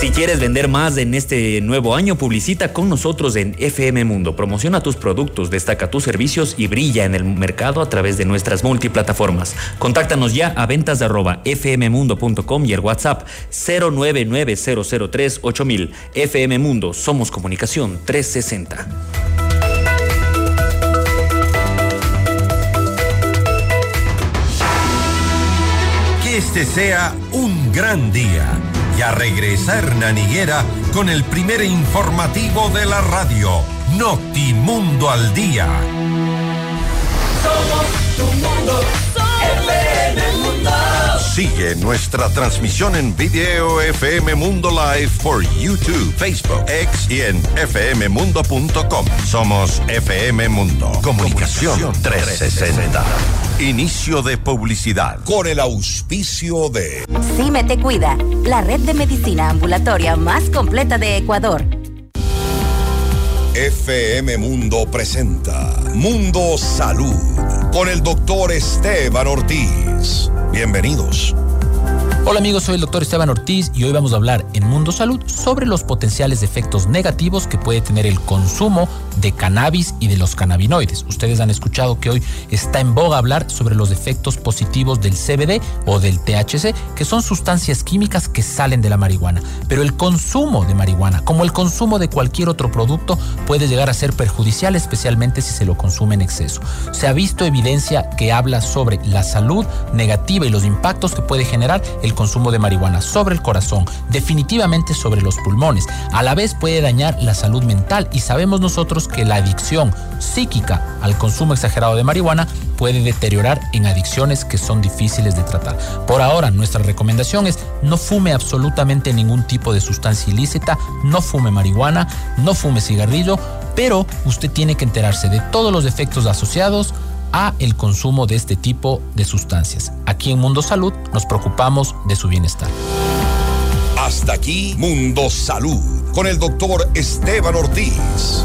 Si quieres vender más en este nuevo año, publicita con nosotros en FM Mundo. Promociona tus productos, destaca tus servicios y brilla en el mercado a través de nuestras multiplataformas. Contáctanos ya a ventas y el WhatsApp 0990038000. FM Mundo, somos comunicación 360. Que este sea un gran día. Ya regresa Hernán Higuera con el primer informativo de la radio, Notimundo al Día. Sigue nuestra transmisión en video FM Mundo Live por YouTube, Facebook, X y en fmmundo.com. Somos FM Mundo. Comunicación 360. Inicio de publicidad. Con el auspicio de CIME Te Cuida, la red de medicina ambulatoria más completa de Ecuador. FM Mundo presenta Mundo Salud con el doctor Esteban Ortiz. Bienvenidos. Hola amigos, soy el doctor Esteban Ortiz y hoy vamos a hablar en Mundo Salud sobre los potenciales efectos negativos que puede tener el consumo de cannabis y de los cannabinoides. Ustedes han escuchado que hoy está en boga hablar sobre los efectos positivos del CBD o del THC, que son sustancias químicas que salen de la marihuana. Pero el consumo de marihuana, como el consumo de cualquier otro producto, puede llegar a ser perjudicial, especialmente si se lo consume en exceso. Se ha visto evidencia que habla sobre la salud negativa y los impactos que puede generar el consumo de marihuana sobre el corazón, definitivamente sobre los pulmones. A la vez puede dañar la salud mental y sabemos nosotros que la adicción psíquica al consumo exagerado de marihuana puede deteriorar en adicciones que son difíciles de tratar. Por ahora, nuestra recomendación es no fume absolutamente ningún tipo de sustancia ilícita, no fume marihuana, no fume cigarrillo, pero usted tiene que enterarse de todos los efectos asociados a el consumo de este tipo de sustancias. Aquí en Mundo Salud nos preocupamos de su bienestar. Hasta aquí Mundo Salud con el doctor Esteban Ortiz.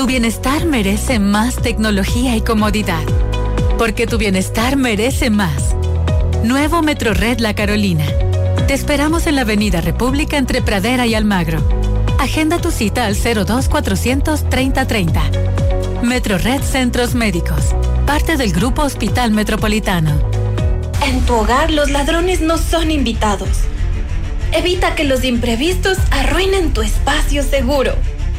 Tu bienestar merece más tecnología y comodidad. Porque tu bienestar merece más. Nuevo Metrored La Carolina. Te esperamos en la Avenida República entre Pradera y Almagro. Agenda tu cita al 02 400 3030. Metrored Centros Médicos. Parte del Grupo Hospital Metropolitano. En tu hogar los ladrones no son invitados. Evita que los imprevistos arruinen tu espacio seguro.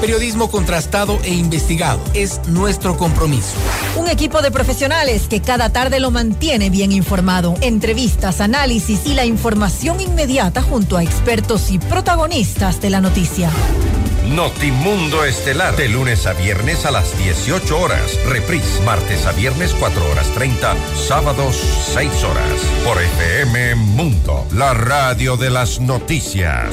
Periodismo contrastado e investigado es nuestro compromiso. Un equipo de profesionales que cada tarde lo mantiene bien informado. Entrevistas, análisis y la información inmediata junto a expertos y protagonistas de la noticia. Notimundo Estelar, de lunes a viernes a las 18 horas. Reprise, martes a viernes 4 horas 30, sábados 6 horas. Por FM Mundo, la radio de las noticias.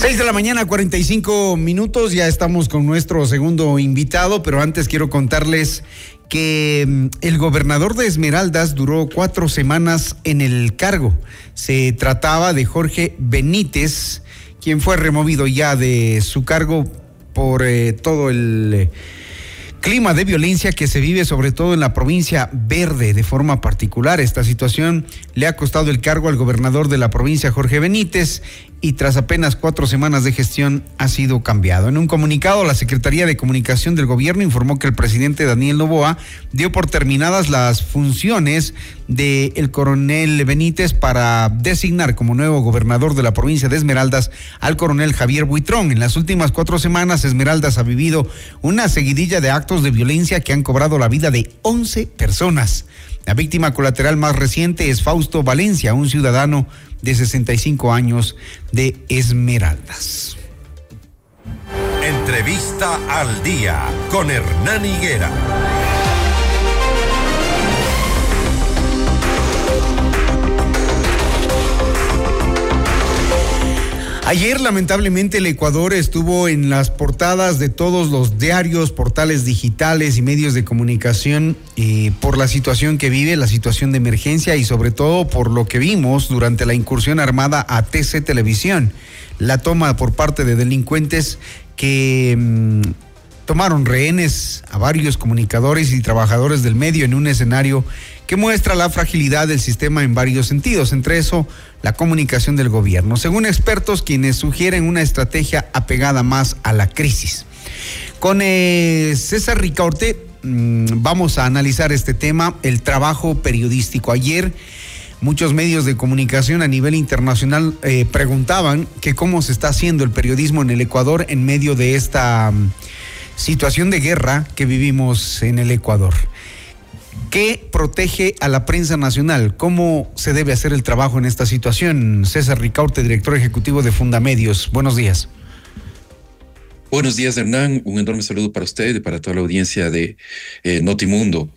6 de la mañana, 45 minutos. Ya estamos con nuestro segundo invitado, pero antes quiero contarles que mm, el gobernador de Esmeraldas duró cuatro semanas en el cargo. Se trataba de Jorge Benítez, quien fue removido ya de su cargo por eh, todo el eh, clima de violencia que se vive sobre todo en la provincia verde de forma particular. Esta situación le ha costado el cargo al gobernador de la provincia, Jorge Benítez, y tras apenas cuatro semanas de gestión ha sido cambiado. En un comunicado, la Secretaría de Comunicación del Gobierno informó que el presidente Daniel Novoa dio por terminadas las funciones del coronel Benítez para designar como nuevo gobernador de la provincia de Esmeraldas al coronel Javier Buitrón. En las últimas cuatro semanas, Esmeraldas ha vivido una seguidilla de actos de violencia que han cobrado la vida de 11 personas. La víctima colateral más reciente es Fausto Valencia, un ciudadano de 65 años de Esmeraldas. Entrevista al día con Hernán Higuera. Ayer, lamentablemente, el Ecuador estuvo en las portadas de todos los diarios, portales digitales y medios de comunicación eh, por la situación que vive, la situación de emergencia y sobre todo por lo que vimos durante la incursión armada a TC Televisión, la toma por parte de delincuentes que mm, tomaron rehenes a varios comunicadores y trabajadores del medio en un escenario que muestra la fragilidad del sistema en varios sentidos, entre eso la comunicación del gobierno, según expertos quienes sugieren una estrategia apegada más a la crisis. Con eh, César Ricaurte mm, vamos a analizar este tema, el trabajo periodístico. Ayer muchos medios de comunicación a nivel internacional eh, preguntaban que cómo se está haciendo el periodismo en el Ecuador en medio de esta mm, situación de guerra que vivimos en el Ecuador. ¿Qué protege a la prensa nacional? ¿Cómo se debe hacer el trabajo en esta situación? César Ricaurte, director ejecutivo de Fundamedios. Buenos días. Buenos días, Hernán. Un enorme saludo para usted y para toda la audiencia de eh, Notimundo.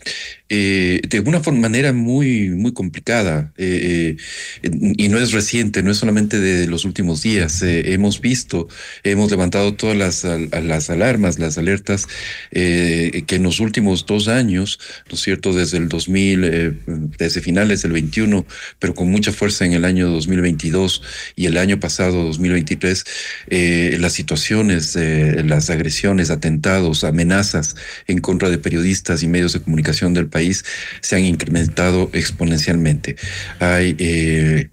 Eh, de una manera muy, muy complicada, eh, y no es reciente, no es solamente de los últimos días. hemos visto, hemos levantado todas las, las alarmas, las alertas, que en los últimos dos años, ¿no es cierto?, desde el 2000, desde finales del 21, pero con mucha fuerza en el año 2022 y el año pasado, 2023, las situaciones las agresiones, atentados, amenazas en contra de periodistas y medios de comunicación del país se han incrementado exponencialmente. Hay eh,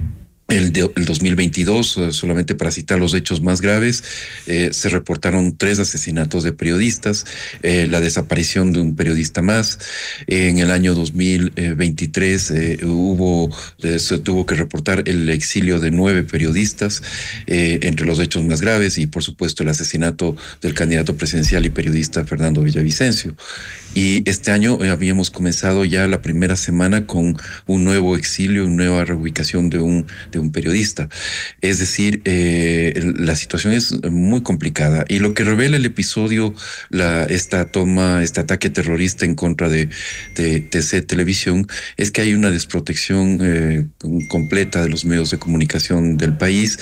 el, de, el 2022, eh, solamente para citar los hechos más graves, eh, se reportaron tres asesinatos de periodistas, la desaparición de un periodista más. En el año 2023 eh, hubo, se tuvo que reportar el exilio de nueve periodistas, entre los hechos más graves, y por supuesto el asesinato del candidato presidencial y periodista Fernando Villavicencio. Y este año eh, habíamos comenzado ya la primera semana con un nuevo exilio, una nueva reubicación de un, de un periodista. Es decir, eh, la situación es muy complicada. Y lo que revela el episodio, la, esta toma, este ataque terrorista en contra de, de TC Televisión, es que hay una desprotección eh, completa de los medios de comunicación del país.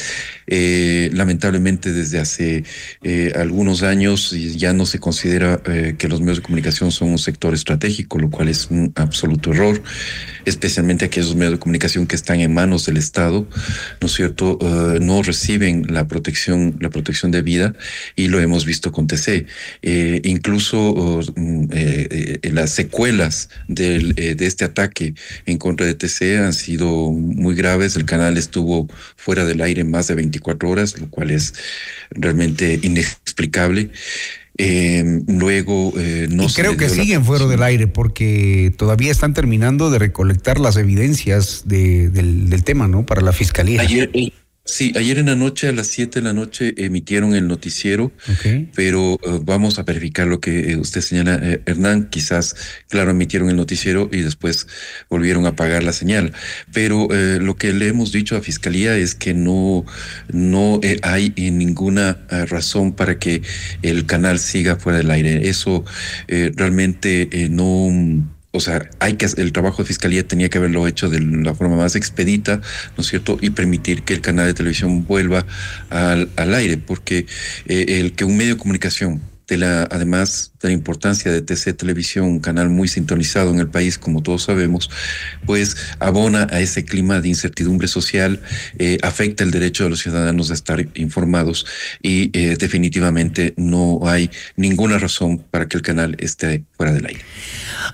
Eh, lamentablemente desde hace eh, algunos años ya no se considera eh, que los medios de comunicación son un sector estratégico, lo cual es un absoluto error, especialmente aquellos medios de comunicación que están en manos del Estado, ¿no es cierto? No reciben la protección, la protección de vida y lo hemos visto con TC. Incluso mm, las secuelas de este ataque en contra de TC han sido muy graves. El canal estuvo fuera del aire más de 24 horas, lo cual es realmente inexplicable. Eh, luego eh, no y creo que siguen fuera del aire porque todavía están terminando de recolectar las evidencias de- del, del tema, ¿no? Para la fiscalía. Ayer, eh, sí, ayer en la noche, a las 7 de la noche, emitieron el noticiero, pero eh, vamos a verificar lo que eh, usted señala, eh, Hernán. Quizás, claro, emitieron el noticiero y después volvieron a apagar la señal. Pero eh, lo que le hemos dicho a Fiscalía es que no, no eh, hay ninguna razón para que el canal siga fuera del aire. Eso realmente no. O sea, hay que el trabajo de fiscalía tenía que haberlo hecho de la forma más expedita, ¿no es cierto? Y permitir que el canal de televisión vuelva al, al aire, porque eh, el que un medio de comunicación además de la importancia de TC Televisión, un canal muy sintonizado en el país, como todos sabemos, pues abona a ese clima de incertidumbre social, eh, afecta el derecho de los ciudadanos a estar informados y eh, definitivamente no hay ninguna razón para que el canal esté fuera del aire.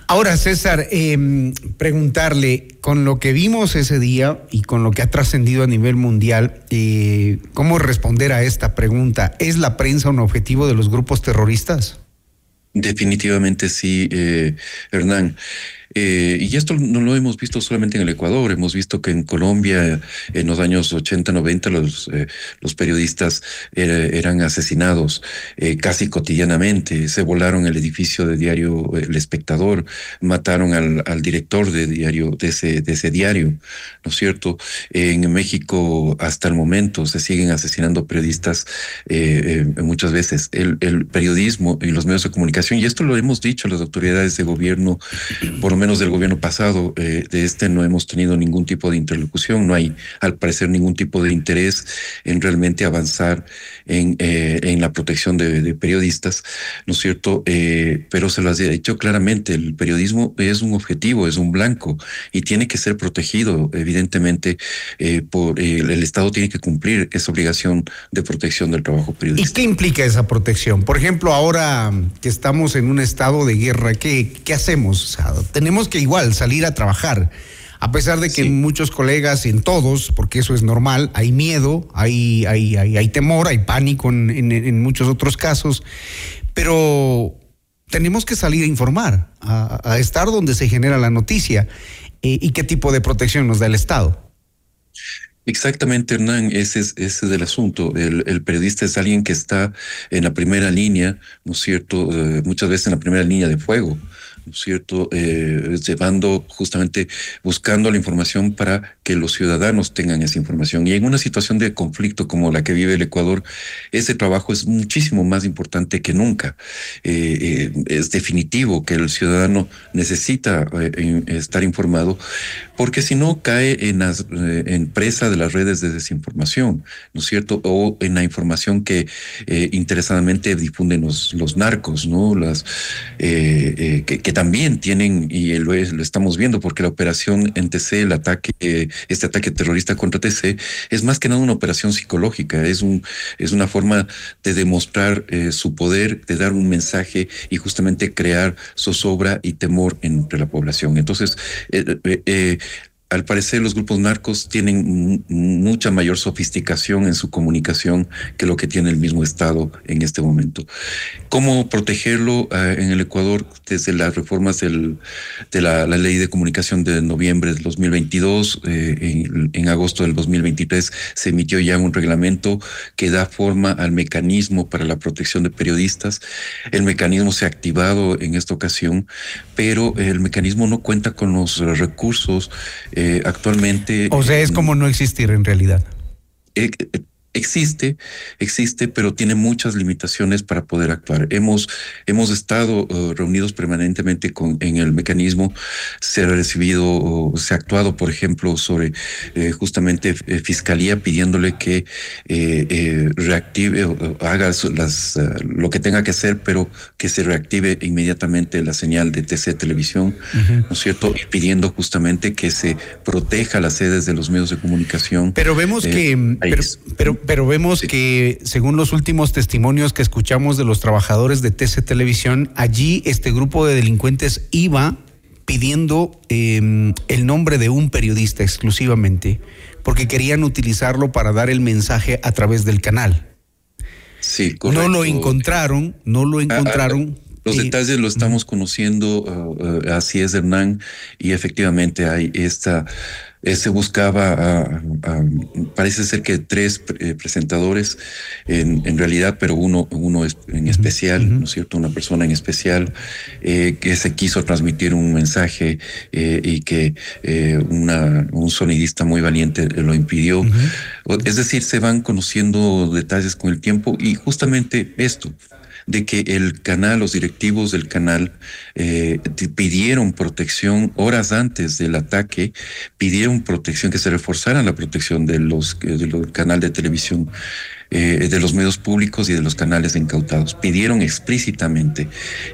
Ahora, César, eh, preguntarle, con lo que vimos ese día y con lo que ha trascendido a nivel mundial, eh, ¿cómo responder a esta pregunta? ¿Es la prensa un objetivo de los grupos terroristas? Definitivamente sí, eh, Hernán. Eh, y esto no lo hemos visto solamente en el Ecuador, hemos visto que en Colombia en los años 80, 90 los, eh, los periodistas era- eran asesinados eh, casi cotidianamente, se volaron el edificio de diario El Espectador, mataron al, al director de diario de ese, de ese diario, ¿no es cierto? En México hasta el momento se siguen asesinando periodistas muchas veces. El, periodismo y los medios de comunicación, y esto lo hemos dicho las autoridades de gobierno, por menos del gobierno pasado, eh, de este no hemos tenido ningún tipo de interlocución, no hay al parecer ningún tipo de interés en realmente avanzar en, eh, en la protección de, periodistas, ¿no es cierto? Eh, pero se lo ha dicho claramente, el periodismo es un objetivo, es un blanco y tiene que ser protegido, evidentemente, por el Estado tiene que cumplir esa obligación de protección del trabajo ¿Y periodístico. qué implica esa protección? Por ejemplo, ahora que estamos en un estado de guerra, ¿qué, qué hacemos? O sea, tenemos que igual salir a trabajar. A pesar de que en muchos colegas, en todos, porque eso es normal, hay miedo, hay, hay, hay, hay temor, hay pánico en, en- en muchos otros casos, pero tenemos que salir a informar, a, a estar donde se genera la noticia. Eh, ¿Y qué tipo de protección nos da el Estado? Exactamente, Hernán, ese es, ese es el asunto. El, el periodista es alguien que está en la primera línea, ¿no es cierto? Eh, muchas veces en la primera línea de fuego, ¿no es cierto? Eh, llevando justamente, buscando la información para que los ciudadanos tengan esa información. Y en una situación de conflicto como la que vive el Ecuador, ese trabajo es muchísimo más importante que nunca. Eh, eh, es definitivo que el ciudadano necesita eh, estar informado, porque si no cae en, eh, presa de las redes de desinformación, ¿no es cierto? O en la información que eh, interesadamente difunden los, los narcos, ¿no? Las, eh, eh, que también tienen, y lo, lo estamos viendo, porque la operación en TC, el ataque, este ataque terrorista contra TC, es más que nada una operación psicológica, es, un, es una forma de demostrar eh, su poder, de dar un mensaje y justamente crear zozobra y temor entre la población. Entonces, eh, eh, eh, al parecer los grupos narcos tienen mucha mayor sofisticación en su comunicación que lo que tiene el mismo Estado en este momento. ¿Cómo protegerlo eh, en el Ecuador desde las reformas de la, ley de comunicación de noviembre del 2022? Eh, en, agosto del 2023 se emitió ya un reglamento que da forma al mecanismo para la protección de periodistas. El mecanismo se ha activado en esta ocasión, pero el mecanismo no cuenta con los recursos eh, actualmente... O sea, es como no existir en realidad. Eh, existe, existe, pero tiene muchas limitaciones para poder actuar. Hemos, hemos estado uh, reunidos permanentemente con, en el mecanismo, se ha recibido, se ha actuado, por ejemplo, sobre eh, justamente eh, Fiscalía pidiéndole que eh, reactive, o haga las, uh, lo que tenga que hacer, pero que se reactive inmediatamente la señal de TC Televisión, ¿no es cierto? Y pidiendo justamente que se proteja las sedes de los medios de comunicación. Pero vemos que, pero pero vemos que según los últimos testimonios que escuchamos de los trabajadores de TC Televisión, allí este grupo de delincuentes iba pidiendo em, el nombre de un periodista exclusivamente, porque querían utilizarlo para dar el mensaje a través del canal. Sí, correcto. No lo encontraron, no lo ah, ah, encontraron. Los detalles lo estamos conociendo, ah, así es Hernán, y efectivamente hay esta eh, se buscaba, parece ser que tres eh, presentadores en, realidad, pero uno, uno en especial, ¿no es cierto? Una persona en especial eh, que se quiso transmitir un mensaje y que una, un sonidista muy valiente lo impidió. Es decir, se van conociendo detalles con el tiempo y justamente esto, de que el canal, los directivos del canal eh, pidieron protección horas antes del ataque, pidieron protección, que se reforzara la protección de los, del canal de televisión eh, de los medios públicos y de los canales incautados. Pidieron explícitamente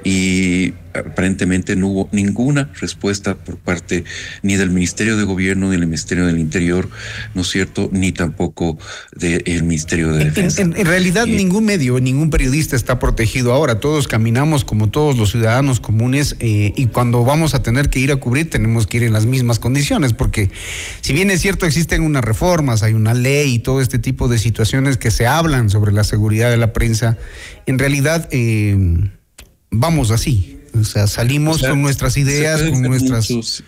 y aparentemente no hubo ninguna respuesta por parte ni del Ministerio de Gobierno, ni del Ministerio del Interior, ¿no es cierto? Ni tampoco del Ministerio de Defensa. En, realidad ningún medio, ningún periodista está protegido ahora. Todos caminamos como todos los ciudadanos comunes eh, y cuando vamos a tener que ir a cubrir tenemos que ir en las mismas condiciones porque si bien es cierto existen unas reformas, hay una ley y todo este tipo de situaciones que se hablan sobre la seguridad de la prensa, en realidad eh, vamos así. O sea, salimos con nuestras ideas, con nuestras...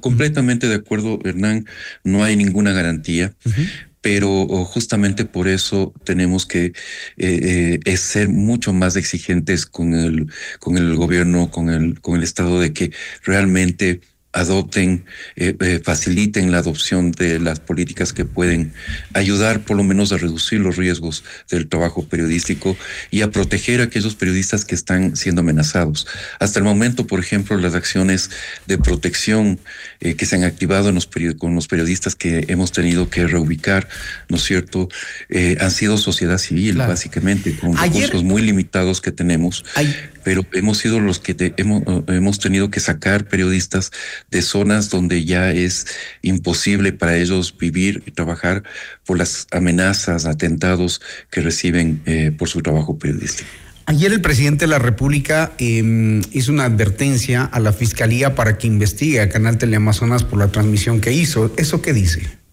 completamente de acuerdo, Hernán, no hay ninguna garantía. pero justamente por eso tenemos que eh, eh, ser mucho más exigentes con el, con el gobierno, con el, con el Estado, de que realmente adopten, eh, eh, faciliten la adopción de las políticas que pueden ayudar por lo menos a reducir los riesgos del trabajo periodístico y a proteger a aquellos periodistas que están siendo amenazados. Hasta el momento, por ejemplo, las acciones de protección eh, que se han activado en los con los periodistas que hemos tenido que reubicar, ¿no es cierto?, han sido sociedad civil, básicamente, con recursos muy limitados que tenemos, pero hemos sido los que hemos, hemos tenido que sacar periodistas de zonas donde ya es imposible para ellos vivir y trabajar por las amenazas, atentados que reciben eh, por su trabajo periodístico. Ayer el presidente de la República em, hizo una advertencia a la Fiscalía para que investigue a Canal Teleamazonas por la transmisión que hizo. ¿Eso qué dice?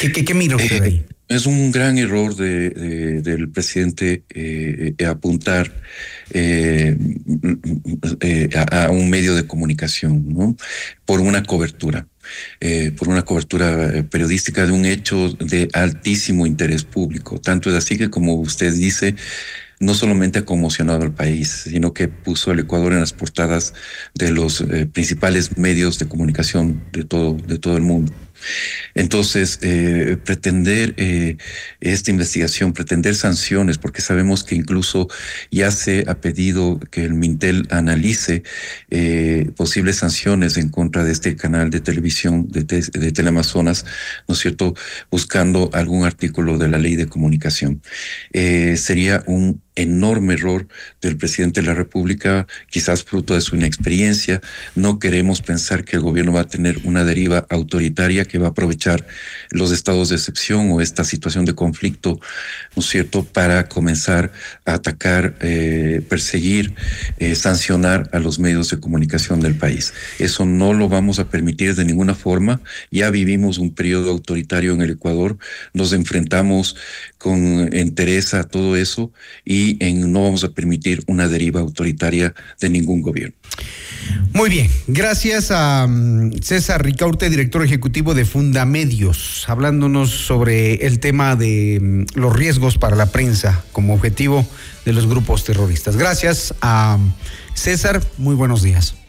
¿Qué, mira usted ahí? Eh, es un gran error de, del presidente eh, apuntar eh, a, un medio de comunicación, ¿no? Por una cobertura. Eh, por una cobertura eh, periodística de un hecho de altísimo interés público. Tanto es así que, como usted dice, no solamente ha conmocionado al país, sino que puso al Ecuador en las portadas de los principales medios de comunicación de todo, de todo el mundo. Entonces, eh, pretender eh, esta investigación, pretender sanciones, porque sabemos que incluso ya se ha pedido que el Mintel analice eh, posibles sanciones en contra de este canal de televisión de, de Teleamazonas, ¿no es cierto?, buscando algún artículo de la ley de comunicación. sería un enorme error del presidente de la República, quizás fruto de su inexperiencia. No queremos pensar que el gobierno va a tener una deriva autoritaria que va a aprovechar los estados de excepción o esta situación de conflicto, ¿no es cierto?, para comenzar a atacar, eh, perseguir, eh, sancionar a los medios de comunicación del país. Eso no lo vamos a permitir de ninguna forma. Ya vivimos un periodo autoritario en el Ecuador, nos enfrentamos con entereza a todo eso y en, no vamos a permitir una deriva autoritaria de ningún gobierno. Muy bien, gracias a mm, César Ricaurte, director ejecutivo de Fundamedios, hablándonos sobre el tema de mm, los riesgos para la prensa como objetivo de los grupos terroristas. Gracias a mm, César, muy buenos días.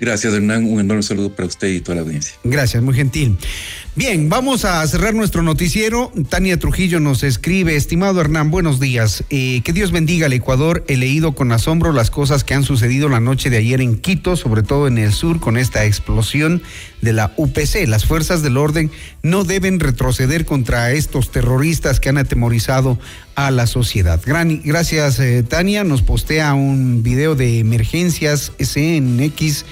Gracias, Hernán. Un enorme saludo para usted y toda la audiencia. Gracias, muy gentil. Bien, vamos a cerrar nuestro noticiero. Tania Trujillo nos escribe, estimado Hernán, buenos días. Eh, que Dios bendiga al Ecuador. He leído con asombro las cosas que han sucedido la noche de ayer en Quito, sobre todo en el sur, con esta explosión de la UPC. Las fuerzas del orden no deben retroceder contra estos terroristas que han atemorizado a la sociedad. Gracias, eh, Tania. Nos postea un video de emergencias SNX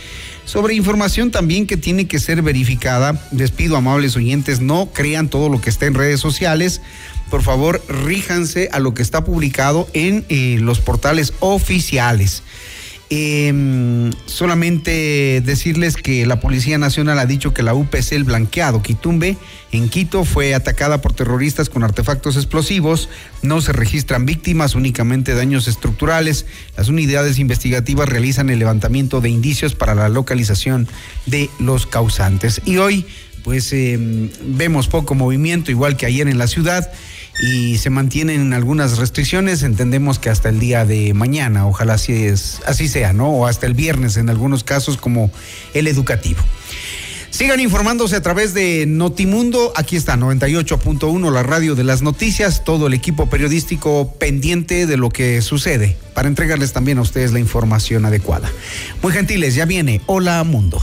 sobre información también que tiene que ser verificada. Les pido, amables oyentes, no crean todo lo que está en redes sociales. Por favor, ríjanse a lo que está publicado en eh, los portales oficiales. Eh, solamente decirles que la Policía Nacional ha dicho que la UPC El Blanqueado Quitumbe en Quito fue atacada por terroristas con artefactos explosivos. No se registran víctimas, únicamente daños estructurales. Las unidades investigativas realizan el levantamiento de indicios para la localización de los causantes. Y hoy, pues eh, vemos poco movimiento, igual que ayer en la ciudad y se mantienen algunas restricciones. Entendemos que hasta el día de mañana, ojalá así, es, así sea, ¿no? O hasta el viernes en algunos casos como el educativo. Sigan informándose a través de Notimundo. Aquí está 98.1, la radio de las noticias, todo el equipo periodístico pendiente de lo que sucede para entregarles también a ustedes la información adecuada. Muy gentiles, ya viene Hola Mundo.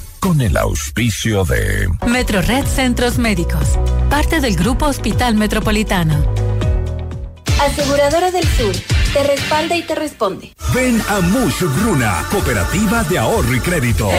con el auspicio de Metrored Centros Médicos, parte del Grupo Hospital Metropolitano. Aseguradora del Sur, te respalda y te responde. Ven a Mush Bruna, Cooperativa de Ahorro y Crédito.